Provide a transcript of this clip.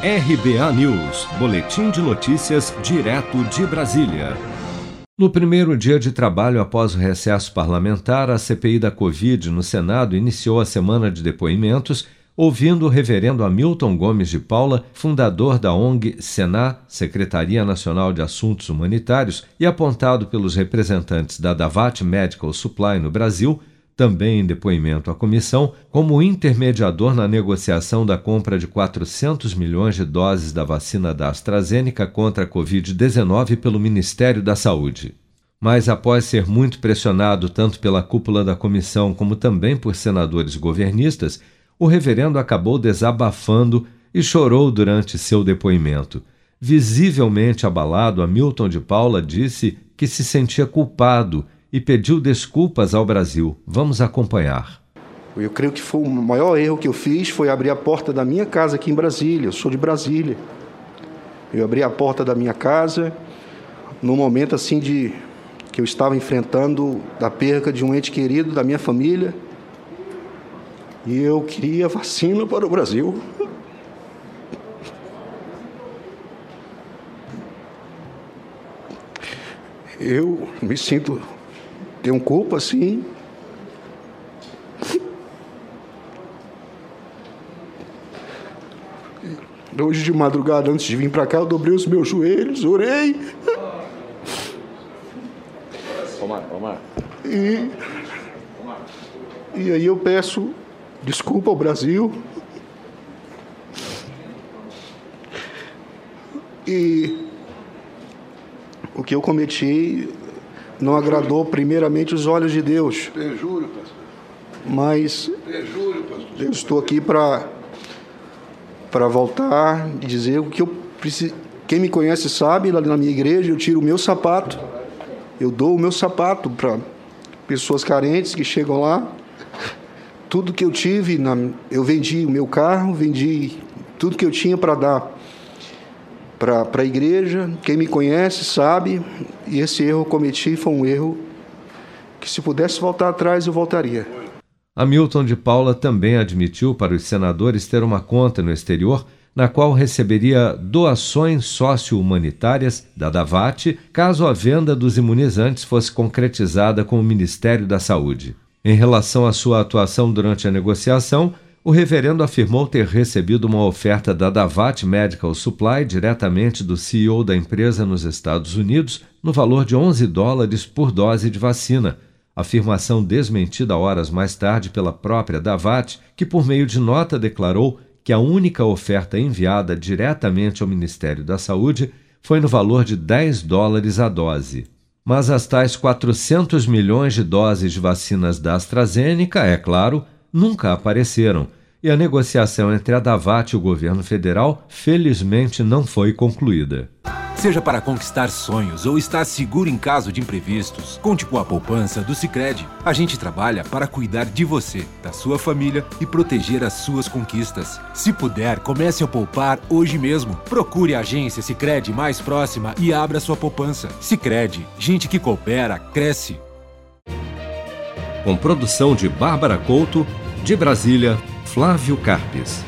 RBA News, Boletim de Notícias, direto de Brasília. No primeiro dia de trabalho após o recesso parlamentar, a CPI da Covid no Senado iniciou a semana de depoimentos, ouvindo o reverendo Hamilton Gomes de Paula, fundador da ONG Sená, Secretaria Nacional de Assuntos Humanitários, e apontado pelos representantes da Davat Medical Supply no Brasil também em depoimento à comissão, como intermediador na negociação da compra de 400 milhões de doses da vacina da AstraZeneca contra a Covid-19 pelo Ministério da Saúde. Mas, após ser muito pressionado tanto pela cúpula da comissão como também por senadores governistas, o reverendo acabou desabafando e chorou durante seu depoimento. Visivelmente abalado, Hamilton de Paula disse que se sentia culpado e pediu desculpas ao Brasil. Vamos acompanhar. Eu creio que foi o maior erro que eu fiz foi abrir a porta da minha casa aqui em Brasília. Eu sou de Brasília. Eu abri a porta da minha casa no momento assim de que eu estava enfrentando da perca de um ente querido da minha família. E eu queria vacina para o Brasil. Eu me sinto tenho culpa, sim. Hoje de madrugada, antes de vir para cá, eu dobrei os meus joelhos, orei. Omar, Omar. E, e aí eu peço desculpa ao Brasil. E o que eu cometi não agradou primeiramente os olhos de Deus. Perjúrio, pastor. Mas Perjúrio, pastor. eu estou aqui para para voltar e dizer o que eu preciso. Quem me conhece sabe, lá na minha igreja eu tiro o meu sapato, eu dou o meu sapato para pessoas carentes que chegam lá. Tudo que eu tive, na, eu vendi o meu carro, vendi tudo que eu tinha para dar para a igreja. Quem me conhece sabe, e esse erro que cometi foi um erro que, se pudesse voltar atrás, eu voltaria. Hamilton de Paula também admitiu para os senadores ter uma conta no exterior na qual receberia doações sócio-humanitárias da Davat caso a venda dos imunizantes fosse concretizada com o Ministério da Saúde. Em relação à sua atuação durante a negociação, o reverendo afirmou ter recebido uma oferta da Davat Medical Supply diretamente do CEO da empresa nos Estados Unidos no valor de 11 dólares por dose de vacina. Afirmação desmentida horas mais tarde pela própria Davat, que por meio de nota declarou que a única oferta enviada diretamente ao Ministério da Saúde foi no valor de 10 dólares a dose. Mas as tais 400 milhões de doses de vacinas da AstraZeneca, é claro, nunca apareceram e a negociação entre a Davat e o governo federal felizmente não foi concluída. Seja para conquistar sonhos ou estar seguro em caso de imprevistos, conte com a poupança do Sicredi. A gente trabalha para cuidar de você, da sua família e proteger as suas conquistas. Se puder, comece a poupar hoje mesmo. Procure a agência Sicredi mais próxima e abra sua poupança. Sicredi, gente que coopera cresce. Com produção de Bárbara Couto, de Brasília, Flávio Carpes.